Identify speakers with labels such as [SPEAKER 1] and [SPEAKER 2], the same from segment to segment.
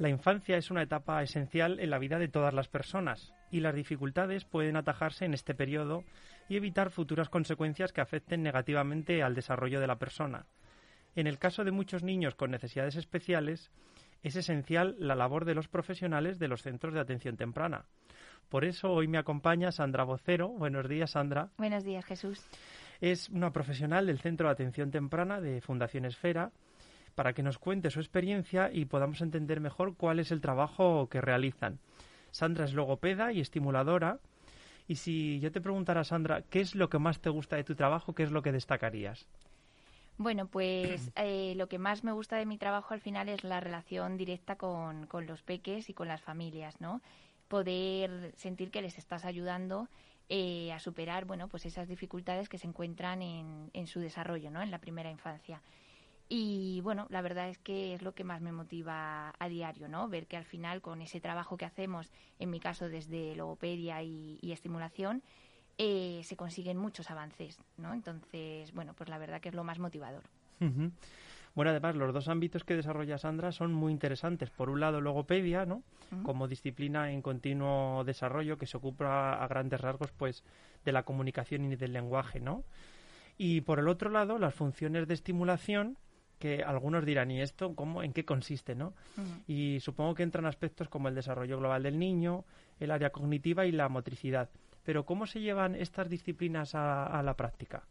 [SPEAKER 1] La infancia es una etapa esencial en la vida de todas las personas y las dificultades pueden atajarse en este periodo y evitar futuras consecuencias que afecten negativamente al desarrollo de la persona. En el caso de muchos niños con necesidades especiales, es esencial la labor de los profesionales de los centros de atención temprana. Por eso hoy me acompaña Sandra Vocero. Buenos días, Sandra.
[SPEAKER 2] Buenos días, Jesús.
[SPEAKER 1] Es una profesional del Centro de Atención Temprana de Fundación Esfera para que nos cuente su experiencia y podamos entender mejor cuál es el trabajo que realizan. Sandra es logopeda y estimuladora. Y si yo te preguntara, Sandra, ¿qué es lo que más te gusta de tu trabajo? ¿Qué es lo que destacarías?
[SPEAKER 2] Bueno, pues eh, lo que más me gusta de mi trabajo al final es la relación directa con, con, los peques y con las familias, ¿no? Poder sentir que les estás ayudando eh, a superar, bueno, pues esas dificultades que se encuentran en, en su desarrollo, ¿no? En la primera infancia. Y bueno, la verdad es que es lo que más me motiva a diario, ¿no? Ver que al final con ese trabajo que hacemos, en mi caso desde logopedia y, estimulación, eh, se consiguen muchos avances, ¿no? Entonces, bueno, pues la verdad que es lo más motivador.
[SPEAKER 1] Bueno, además, los dos ámbitos que desarrolla Sandra son muy interesantes. Por un lado, logopedia, ¿no? Como disciplina en continuo desarrollo que se ocupa a grandes rasgos, pues, de la comunicación y del lenguaje, ¿no? Y por el otro lado, las funciones de estimulación, que algunos dirán, ¿y esto cómo, en qué consiste? ¿no? Y supongo que entran aspectos como el desarrollo global del niño, el área cognitiva y la motricidad. Pero ¿cómo se llevan estas disciplinas a, la práctica?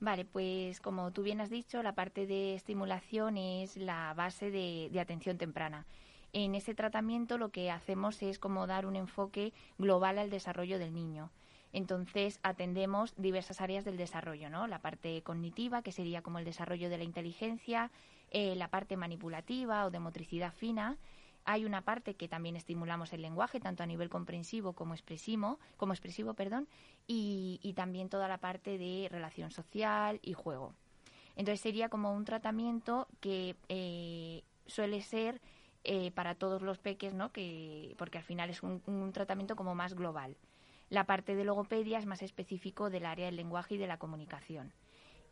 [SPEAKER 2] Vale, pues como tú bien has dicho, la parte de estimulación es la base de, de atención temprana. En ese tratamiento lo que hacemos es como dar un enfoque global al desarrollo del niño. Entonces atendemos diversas áreas del desarrollo, ¿no? La parte cognitiva, que sería como el desarrollo de la inteligencia, eh, la parte manipulativa o de motricidad fina. Hay una parte que también estimulamos el lenguaje, tanto a nivel comprensivo como expresivo, como expresivo, perdón, y, también toda la parte de relación social y juego. Entonces sería como un tratamiento que eh, suele ser eh, para todos los peques, ¿no? Que, porque al final es un tratamiento como más global. La parte de logopedia es más específico del área del lenguaje y de la comunicación.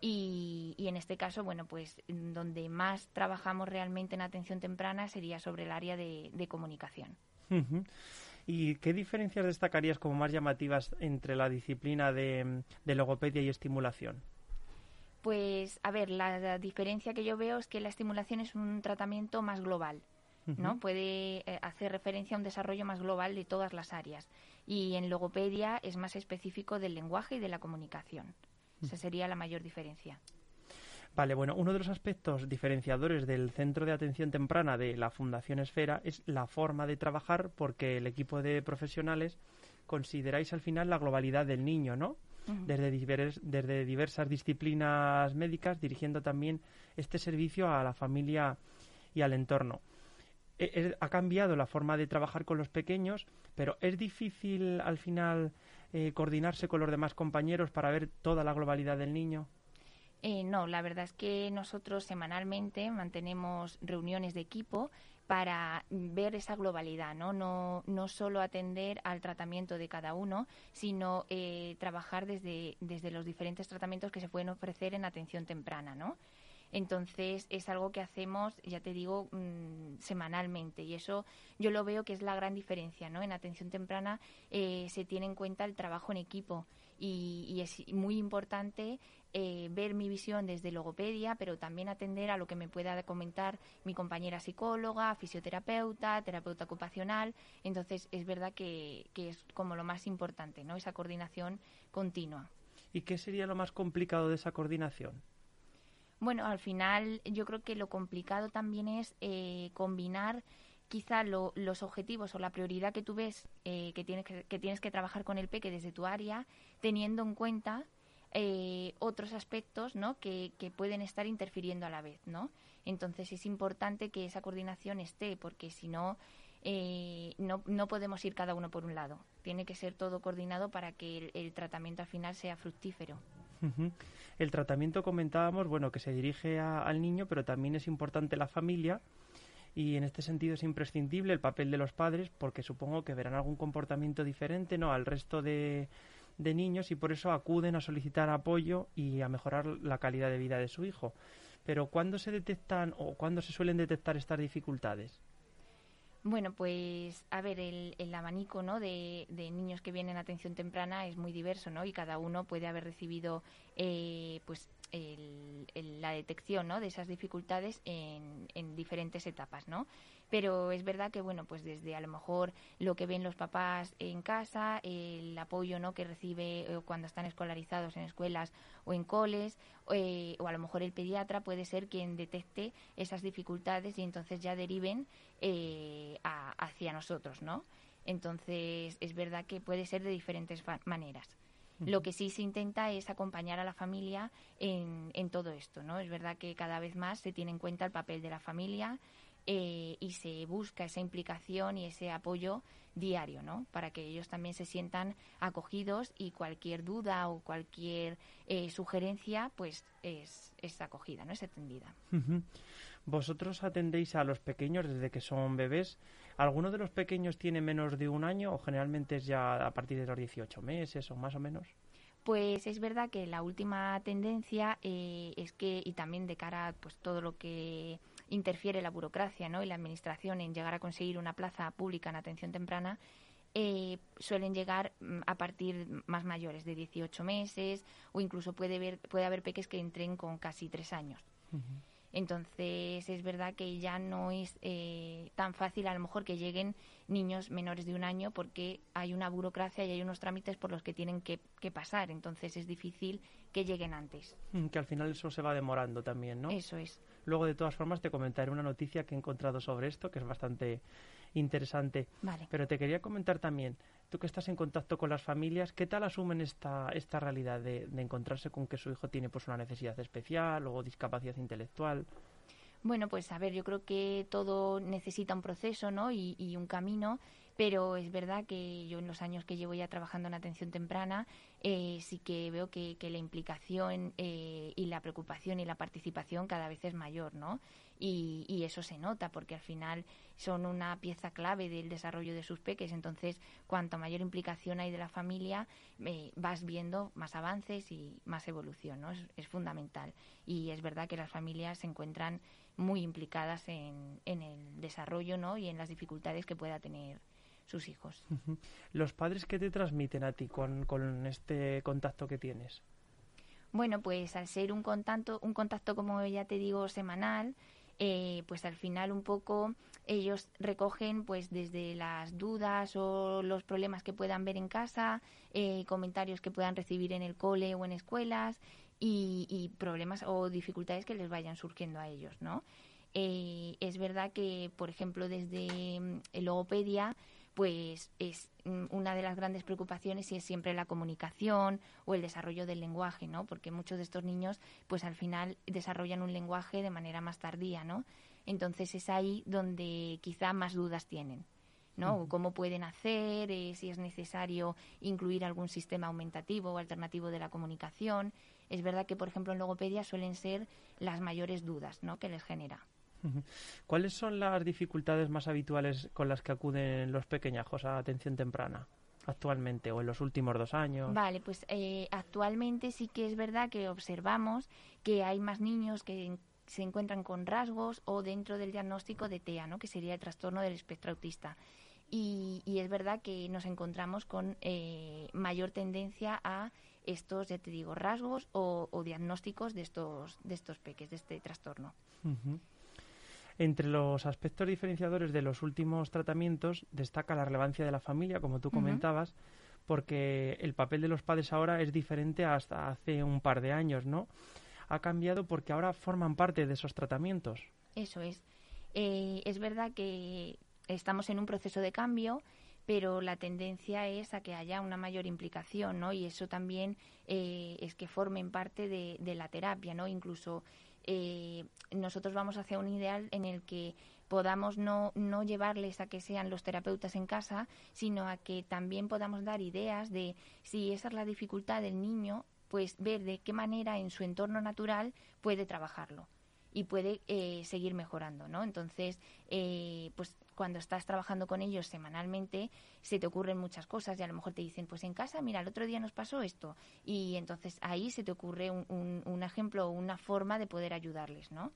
[SPEAKER 2] Y, en este caso, bueno, pues donde más trabajamos realmente en atención temprana sería sobre el área de, comunicación.
[SPEAKER 1] ¿Y qué diferencias destacarías como más llamativas entre la disciplina de, logopedia y estimulación?
[SPEAKER 2] Pues, a ver, la, diferencia que yo veo es que la estimulación es un tratamiento más global, ¿no? Puede eh, hacer referencia a un desarrollo más global de todas las áreas y en logopedia es más específico del lenguaje y de la comunicación. Esa sería la mayor diferencia.
[SPEAKER 1] Vale, bueno, uno de los aspectos diferenciadores del Centro de Atención Temprana de la Fundación Esfera es la forma de trabajar porque el equipo de profesionales consideráis al final la globalidad del niño, ¿no? desde, desde diversas disciplinas médicas, dirigiendo también este servicio a la familia y al entorno. E, e, ha cambiado la forma de trabajar con los pequeños, pero es difícil al final eh, coordinarse con los demás compañeros para ver toda la globalidad del niño.
[SPEAKER 2] Eh, no, la verdad es que nosotros semanalmente mantenemos reuniones de equipo para ver esa globalidad, ¿no? No, no solo atender al tratamiento de cada uno, sino eh, trabajar desde, desde los diferentes tratamientos que se pueden ofrecer en atención temprana, ¿no? Entonces es algo que hacemos, ya te digo, mm, semanalmente y eso yo lo veo que es la gran diferencia, ¿no? En atención temprana eh, se tiene en cuenta el trabajo en equipo y, es muy importante eh, ver mi visión desde logopedia, pero también atender a lo que me pueda comentar mi compañera psicóloga, fisioterapeuta, terapeuta ocupacional. Entonces, es verdad que, que es como lo más importante, ¿no? Esa coordinación continua.
[SPEAKER 1] ¿Y qué sería lo más complicado de esa coordinación?
[SPEAKER 2] Bueno, al final yo creo que lo complicado también es eh, combinar quizá los objetivos o la prioridad que tú ves eh, que, tienes que, que, tienes que trabajar con el peque desde tu área, teniendo en cuenta eh, otros aspectos ¿no? que, que, pueden estar interfiriendo a la vez. ¿no? Entonces es importante que esa coordinación esté, porque si no, eh, no, no podemos ir cada uno por un lado. Tiene que ser todo coordinado para que el, el tratamiento al final sea fructífero.
[SPEAKER 1] El tratamiento comentábamos, bueno, que se dirige a, al niño, pero también es importante la familia y en este sentido es imprescindible el papel de los padres porque supongo que verán algún comportamiento diferente no al resto de, de niños y por eso acuden a solicitar apoyo y a mejorar la calidad de vida de su hijo. Pero ¿cuándo se detectan o cuándo se suelen detectar estas dificultades?
[SPEAKER 2] Bueno, pues a ver, el, el abanico ¿no? de, de, niños que vienen a atención temprana es muy diverso, ¿no? Y cada uno puede haber recibido eh, pues el, la detección ¿no? de esas dificultades en, en diferentes etapas, ¿no? Pero es verdad que bueno pues desde a lo mejor lo que ven los papás en casa el apoyo no que recibe eh, cuando están escolarizados en escuelas o en coles eh, o a lo mejor el pediatra puede ser quien detecte esas dificultades y entonces ya deriven eh, a, hacia nosotros no entonces es verdad que puede ser de diferentes maneras. Lo que sí se intenta es acompañar a la familia en, en, todo esto, ¿no? Es verdad que cada vez más se tiene en cuenta el papel de la familia, eh, y se busca esa implicación y ese apoyo diario, ¿no? Para que ellos también se sientan acogidos y cualquier duda o cualquier eh, sugerencia, pues es, es, acogida, ¿no? Es atendida.
[SPEAKER 1] Vosotros atendéis a los pequeños desde que son bebés. ¿Alguno de los pequeños tiene menos de un año o generalmente es ya a partir de los 18 meses o más o menos?
[SPEAKER 2] Pues es verdad que la última tendencia eh, es que, y también de cara a pues, todo lo que interfiere la burocracia ¿no? y la administración en llegar a conseguir una plaza pública en atención temprana, eh, suelen llegar mm, a partir más mayores de 18 meses o incluso puede, ver, puede haber peques que entren con casi tres años. Uh -huh. Entonces es verdad que ya no es eh, tan fácil a lo mejor que lleguen niños menores de un año porque hay una burocracia y hay unos trámites por los que tienen que, que pasar. Entonces es difícil que lleguen antes.
[SPEAKER 1] Mm, que al final eso se va demorando también, ¿no?
[SPEAKER 2] Eso es.
[SPEAKER 1] Luego, de todas formas, te comentaré una noticia que he encontrado sobre esto, que es bastante interesante.
[SPEAKER 2] Vale.
[SPEAKER 1] Pero te quería comentar también, tú que estás en contacto con las familias, ¿qué tal asumen esta, esta realidad de, de encontrarse con que su hijo tiene pues una necesidad especial o discapacidad intelectual?
[SPEAKER 2] Bueno, pues a ver, yo creo que todo necesita un proceso, ¿no? Y, y, un camino, pero es verdad que yo en los años que llevo ya trabajando en atención temprana, eh, sí que veo que, la implicación eh, y la preocupación y la participación cada vez es mayor, ¿no? Y, y, eso se nota porque al final son una pieza clave del desarrollo de sus peques. Entonces, cuanto mayor implicación hay de la familia, eh, vas viendo más avances y más evolución, ¿no? Es, es, fundamental. Y es verdad que las familias se encuentran muy implicadas en, en el desarrollo, ¿no? Y en las dificultades que pueda tener sus hijos.
[SPEAKER 1] ¿Los padres qué te transmiten a ti con, con este contacto que tienes?
[SPEAKER 2] Bueno, pues al ser un contacto, un contacto como ya te digo semanal, eh, pues al final un poco ellos recogen pues desde las dudas o los problemas que puedan ver en casa, eh, comentarios que puedan recibir en el cole o en escuelas y, y, problemas o dificultades que les vayan surgiendo a ellos, ¿no? Eh, es verdad que, por ejemplo, desde mm, el logopedia pues es una de las grandes preocupaciones y es siempre la comunicación o el desarrollo del lenguaje, ¿no? Porque muchos de estos niños, pues al final desarrollan un lenguaje de manera más tardía, ¿no? Entonces es ahí donde quizá más dudas tienen, ¿no? Cómo pueden hacer, eh, si es necesario incluir algún sistema aumentativo o alternativo de la comunicación. Es verdad que, por ejemplo, en logopedia suelen ser las mayores dudas, ¿no? Que les genera.
[SPEAKER 1] ¿Cuáles son las dificultades más habituales con las que acuden los pequeñajos a atención temprana? actualmente o en los últimos dos años?
[SPEAKER 2] Vale, pues eh, actualmente sí que es verdad que observamos que hay más niños que se encuentran con rasgos o dentro del diagnóstico de TEA, ¿no? que sería el trastorno del espectro autista. Y, y es verdad que nos encontramos con eh, mayor tendencia a estos, ya te digo, rasgos o, diagnósticos de estos, de estos peques, de este trastorno.
[SPEAKER 1] Entre los aspectos diferenciadores de los últimos tratamientos destaca la relevancia de la familia, como tú comentabas, porque el papel de los padres ahora es diferente hasta hace un par de años, ¿no? Ha cambiado porque ahora forman parte de esos tratamientos.
[SPEAKER 2] Eso es. Eh, es verdad que estamos en un proceso de cambio, pero la tendencia es a que haya una mayor implicación, ¿no? Y eso también eh, es que formen parte de, de, la terapia, ¿no? Incluso eh, nosotros vamos hacia un ideal en el que podamos no, no llevarles a que sean los terapeutas en casa, sino a que también podamos dar ideas de si esa es la dificultad del niño, pues ver de qué manera en su entorno natural puede trabajarlo y puede eh, seguir mejorando, ¿no? Entonces, eh, pues cuando estás trabajando con ellos semanalmente, se te ocurren muchas cosas y a lo mejor te dicen, pues en casa, mira, el otro día nos pasó esto. Y entonces ahí se te ocurre un, un, ejemplo o una forma de poder ayudarles, ¿no?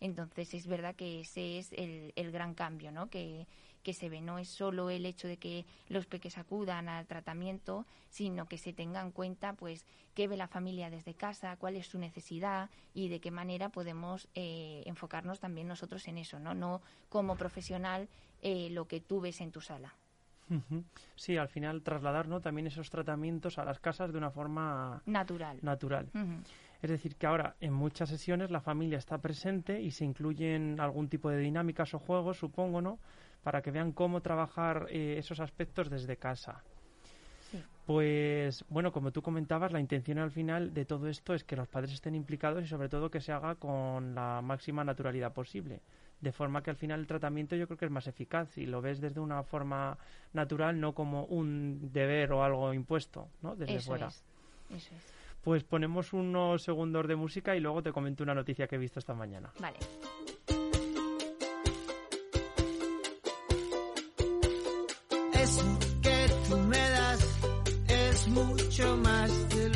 [SPEAKER 2] Entonces es verdad que ese es el, el gran cambio ¿no? que, que se ve. No es solo el hecho de que los peques acudan al tratamiento, sino que se tenga en cuenta pues qué ve la familia desde casa, cuál es su necesidad y de qué manera podemos eh, enfocarnos también nosotros en eso, no, no como profesional eh, lo que tú ves en tu sala.
[SPEAKER 1] Sí, al final trasladar ¿no? también esos tratamientos a las casas de una forma
[SPEAKER 2] natural.
[SPEAKER 1] natural. Es decir, que ahora en muchas sesiones la familia está presente y se incluyen algún tipo de dinámicas o juegos, supongo, ¿no? Para que vean cómo trabajar eh, esos aspectos desde casa. Pues bueno, como tú comentabas, la intención al final de todo esto es que los padres estén implicados y sobre todo que se haga con la máxima naturalidad posible. De forma que al final el tratamiento yo creo que es más eficaz y lo ves desde una forma natural, no como un deber o algo impuesto, ¿no? Desde fuera.
[SPEAKER 2] Eso es.
[SPEAKER 1] Pues ponemos unos segundos de música y luego te comento una noticia que he visto esta mañana.
[SPEAKER 2] Vale.
[SPEAKER 3] Eso que tú me das es mucho más de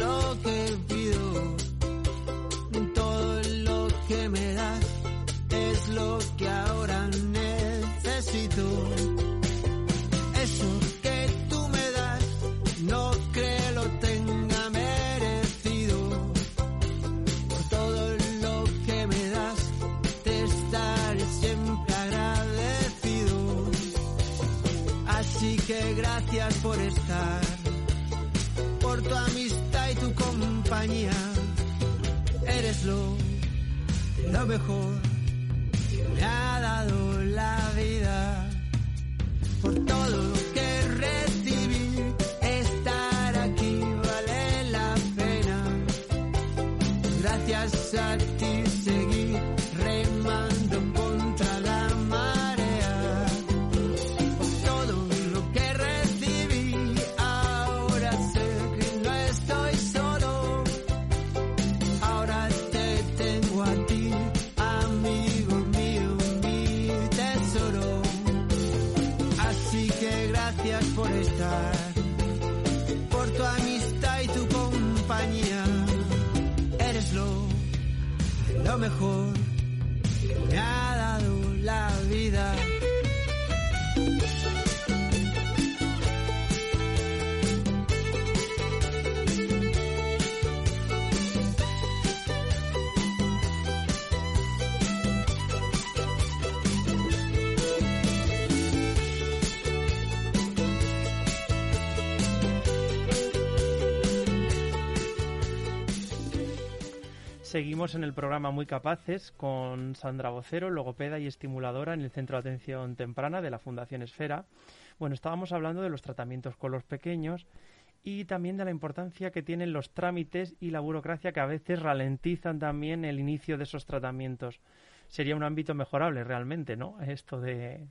[SPEAKER 1] Seguimos en el programa Muy Capaces con Sandra Vocero, logopeda y estimuladora en el Centro de Atención Temprana de la Fundación Esfera. Bueno, estábamos hablando de los tratamientos con los pequeños y también de la importancia que tienen los trámites y la burocracia que a veces ralentizan también el inicio de esos tratamientos. Sería un ámbito mejorable realmente, ¿no? Esto de,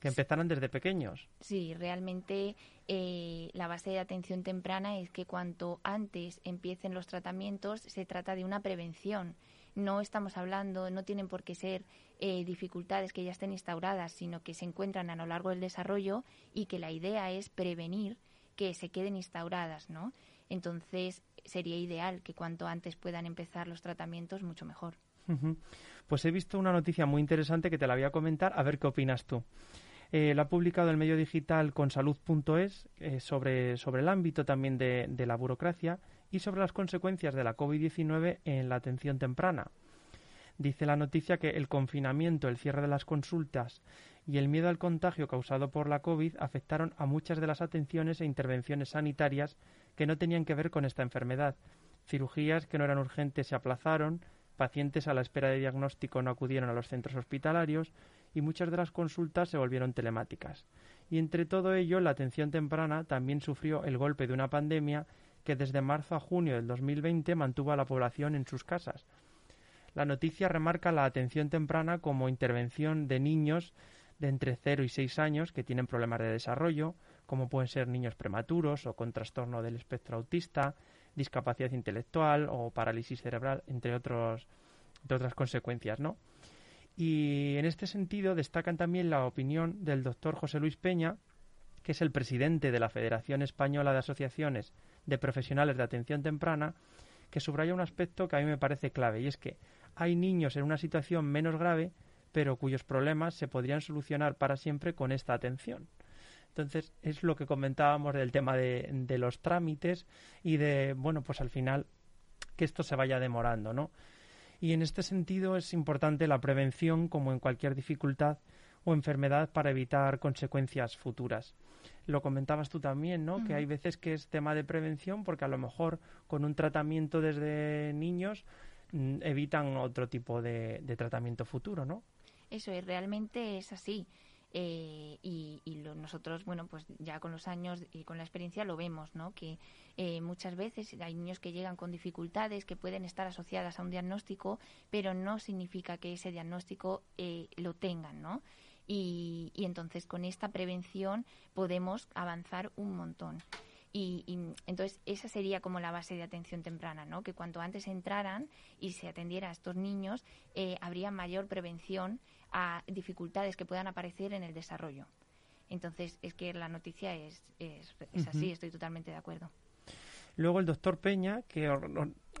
[SPEAKER 1] que empezaran desde pequeños.
[SPEAKER 2] Sí, realmente eh, la base de atención temprana es que cuanto antes empiecen los tratamientos se trata de una prevención. No estamos hablando, no tienen por qué ser eh, dificultades que ya estén instauradas, sino que se encuentran a lo largo del desarrollo y que la idea es prevenir que se queden instauradas, ¿no? Entonces sería ideal que cuanto antes puedan empezar los tratamientos, mucho mejor.
[SPEAKER 1] Pues he visto una noticia muy interesante que te la voy a comentar, a ver qué opinas tú. Eh, lo ha publicado el medio digital consalud.es eh, sobre, sobre el ámbito también de, la burocracia y sobre las consecuencias de la COVID-19 en la atención temprana. Dice la noticia que el confinamiento, el cierre de las consultas y el miedo al contagio causado por la COVID afectaron a muchas de las atenciones e intervenciones sanitarias que no tenían que ver con esta enfermedad. Cirugías que no eran urgentes se aplazaron, pacientes a la espera de diagnóstico no acudieron a los centros hospitalarios y muchas de las consultas se volvieron telemáticas. Y entre todo ello, la atención temprana también sufrió el golpe de una pandemia que desde marzo a junio del 2020 mantuvo a la población en sus casas. La noticia remarca la atención temprana como intervención de niños de entre 0 y 6 años que tienen problemas de desarrollo, como pueden ser niños prematuros o con trastorno del espectro autista, discapacidad intelectual o parálisis cerebral, entre, otros, entre otras consecuencias, ¿no? Y en este sentido destacan también la opinión del doctor José Luis Peña, que es el presidente de la Federación Española de Asociaciones de Profesionales de Atención Temprana, que subraya un aspecto que a mí me parece clave, y es que hay niños en una situación menos grave, pero cuyos problemas se podrían solucionar para siempre con esta atención. Entonces, es lo que comentábamos del tema de, de los trámites y de, bueno, pues al final que esto se vaya demorando, ¿no? Y en este sentido es importante la prevención, como en cualquier dificultad o enfermedad, para evitar consecuencias futuras. Lo comentabas tú también, ¿no? Que hay veces que es tema de prevención porque a lo mejor con un tratamiento desde niños mm, evitan otro tipo de, de tratamiento futuro, ¿no?
[SPEAKER 2] Eso es, realmente es así. Eh, y, y lo- nosotros, bueno, pues ya con los años y con la experiencia lo vemos, ¿no? Que eh, muchas veces hay niños que llegan con dificultades que pueden estar asociadas a un diagnóstico, pero no significa que ese diagnóstico eh, lo tengan, ¿no? Y, y entonces con esta prevención podemos avanzar un montón. Y, y, entonces esa sería como la base de atención temprana, ¿no? Que cuanto antes entraran y se atendiera a estos niños, eh, habría mayor prevención a dificultades que puedan aparecer en el desarrollo. Entonces es que la noticia es, es, es así, estoy totalmente de acuerdo.
[SPEAKER 1] Luego el doctor Peña, que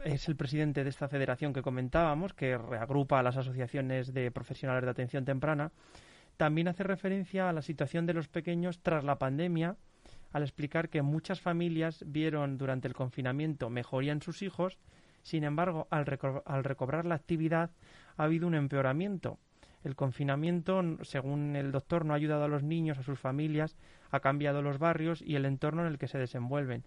[SPEAKER 1] es el presidente de esta federación que comentábamos, que reagrupa a las asociaciones de profesionales de atención temprana, también hace referencia a la situación de los pequeños tras la pandemia, al explicar que muchas familias vieron durante el confinamiento mejoría en sus hijos, sin embargo, al, reco- al recobrar la actividad ha habido un empeoramiento. El confinamiento, según el doctor, no ha ayudado a los niños, a sus familias, ha cambiado los barrios y el entorno en el que se desenvuelven.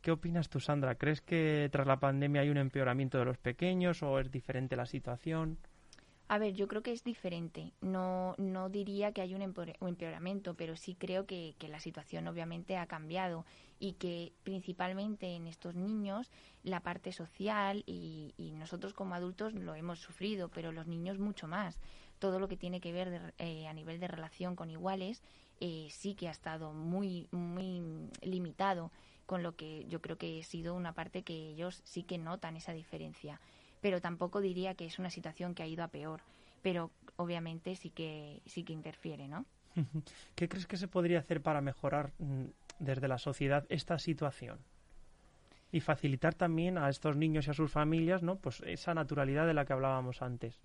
[SPEAKER 1] ¿Qué opinas tú, Sandra? ¿Crees que tras la pandemia hay un empeoramiento de los pequeños o es diferente la situación?
[SPEAKER 2] A ver, yo creo que es diferente. No, no diría que hay un empeoramiento, pero sí creo que, que la situación obviamente ha cambiado y que principalmente en estos niños la parte social y, y nosotros como adultos lo hemos sufrido, pero los niños mucho más. Todo lo que tiene que ver de eh, a nivel de relación con iguales eh, sí que ha estado muy, muy limitado, con lo que yo creo que ha sido una parte que ellos sí que notan esa diferencia pero tampoco diría que es una situación que ha ido a peor, pero obviamente sí que sí que interfiere, ¿no?
[SPEAKER 1] ¿Qué crees que se podría hacer para mejorar mm, desde la sociedad esta situación? Y facilitar también a estos niños y a sus familias, ¿no? Pues esa naturalidad de la que hablábamos antes.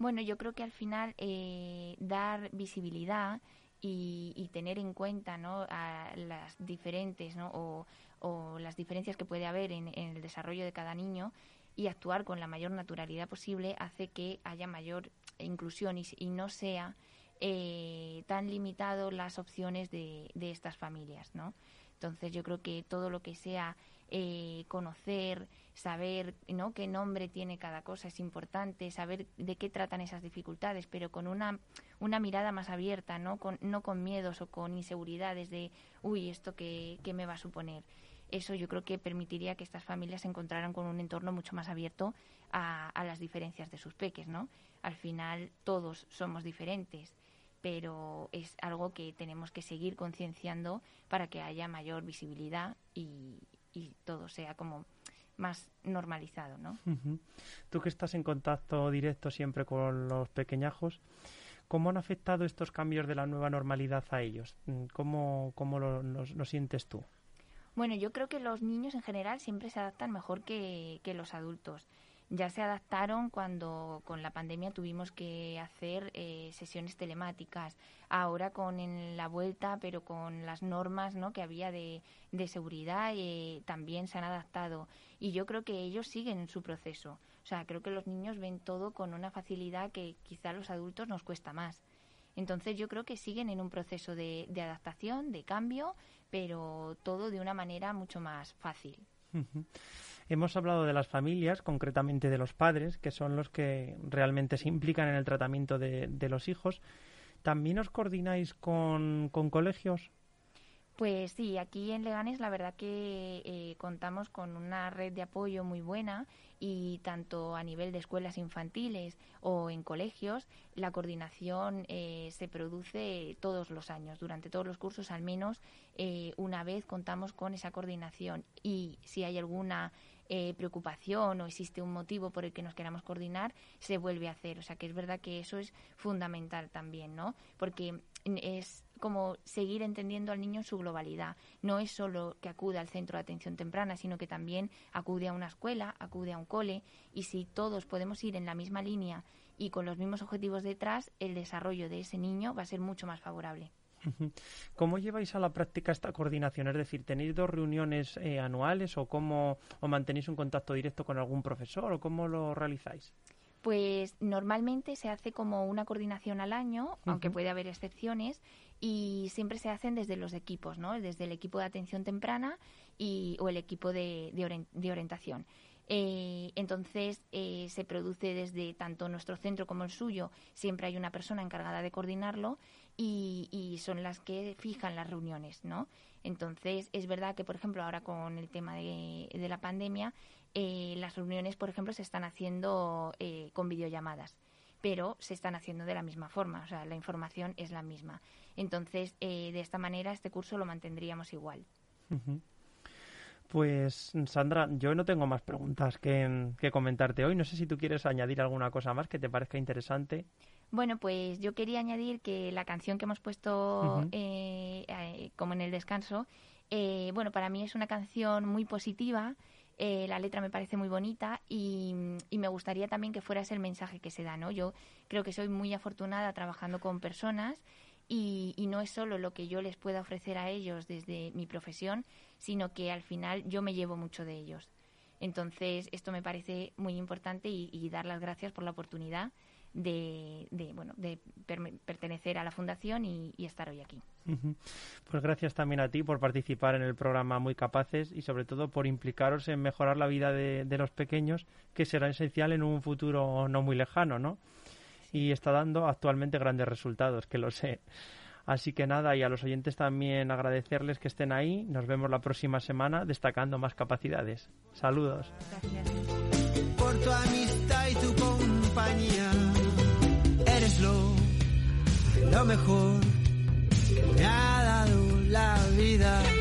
[SPEAKER 2] Bueno, yo creo que al final eh, dar visibilidad y, y tener en cuenta ¿no? a las diferentes ¿no? o, o las diferencias que puede haber en, en el desarrollo de cada niño y actuar con la mayor naturalidad posible hace que haya mayor inclusión y, y no sea eh, tan limitado las opciones de, de estas familias, ¿no? Entonces yo creo que todo lo que sea eh, conocer, saber ¿no? qué nombre tiene cada cosa es importante, saber de qué tratan esas dificultades, pero con una, una mirada más abierta, ¿no? Con, no con miedos o con inseguridades de, uy, ¿esto qué, qué me va a suponer? Eso yo creo que permitiría que estas familias se encontraran con un entorno mucho más abierto a, a las diferencias de sus peques, ¿no? Al final todos somos diferentes, pero es algo que tenemos que seguir concienciando para que haya mayor visibilidad y, y todo sea como más normalizado, ¿no?
[SPEAKER 1] Tú que estás en contacto directo siempre con los pequeñajos, ¿cómo han afectado estos cambios de la nueva normalidad a ellos? Mm, ¿Cómo, cómo lo, lo- lo sientes tú?
[SPEAKER 2] Bueno, yo creo que los niños en general siempre se adaptan mejor que, que los adultos. Ya se adaptaron cuando con la pandemia tuvimos que hacer eh, sesiones telemáticas. Ahora con en la vuelta, pero con las normas ¿no? que había de, seguridad, eh, también se han adaptado. Y yo creo que ellos siguen en su proceso. O sea, creo que los niños ven todo con una facilidad que quizá a los adultos nos cuesta más. Entonces yo creo que siguen en un proceso de, de adaptación, de cambio, pero todo de una manera mucho más fácil.
[SPEAKER 1] Hemos hablado de las familias, concretamente de los padres, que son los que realmente se implican en el tratamiento de, los hijos. ¿También os coordináis con, con colegios?
[SPEAKER 2] Pues sí, aquí en Leganes la verdad que eh, contamos con una red de apoyo muy buena y tanto a nivel de escuelas infantiles o en colegios, la coordinación eh, se produce todos los años. Durante todos los cursos, al menos eh, una vez contamos con esa coordinación y si hay alguna eh, preocupación o existe un motivo por el que nos queramos coordinar, se vuelve a hacer. O sea que es verdad que eso es fundamental también, ¿no? Porque es como seguir entendiendo al niño en su globalidad. No es solo que acude al centro de atención temprana, sino que también acude a una escuela, acude a un cole, y si todos podemos ir en la misma línea y con los mismos objetivos detrás, el desarrollo de ese niño va a ser mucho más favorable.
[SPEAKER 1] ¿Cómo lleváis a la práctica esta coordinación? Es decir, ¿tenéis dos reuniones eh, anuales o cómo o mantenéis un contacto directo con algún profesor o cómo lo realizáis?
[SPEAKER 2] Pues normalmente se hace como una coordinación al año, aunque puede haber excepciones, y siempre se hacen desde los equipos, ¿no? Desde el equipo de atención temprana y, o el equipo de, de, orientación. Eh, entonces eh, se produce desde tanto nuestro centro como el suyo, siempre hay una persona encargada de coordinarlo y, y, son las que fijan las reuniones, ¿no? Entonces es verdad que, por ejemplo, ahora con el tema de, la pandemia, eh, las reuniones, por ejemplo, se están haciendo eh, con videollamadas, pero se están haciendo de la misma forma, o sea, la información es la misma. Entonces, eh, de esta manera, este curso lo mantendríamos igual.
[SPEAKER 1] Pues, Sandra, yo no tengo más preguntas que, que, comentarte hoy. No sé si tú quieres añadir alguna cosa más que te parezca interesante.
[SPEAKER 2] Bueno, pues yo quería añadir que la canción que hemos puesto como en el descanso, bueno, para mí es una canción muy positiva eh, la letra me parece muy bonita y, me gustaría también que fuera ese el mensaje que se da, ¿no? Yo creo que soy muy afortunada trabajando con personas y, no es solo lo que yo les pueda ofrecer a ellos desde mi profesión, sino que al final yo me llevo mucho de ellos. Entonces, esto me parece muy importante y dar las gracias por la oportunidad de, bueno, de pertenecer a la fundación y, estar hoy aquí.
[SPEAKER 1] Pues gracias también a ti por participar en el programa Muy Capaces y sobre todo por implicaros en mejorar la vida de, los pequeños, que será esencial en un futuro no muy lejano, ¿no? y está dando actualmente grandes resultados, que lo sé. Así que nada, y a los oyentes también agradecerles que estén ahí. Nos vemos la próxima semana destacando más capacidades. Saludos.
[SPEAKER 3] Por tu amistad y tu compañía, eres lo, lo mejor que me ha dado la vida.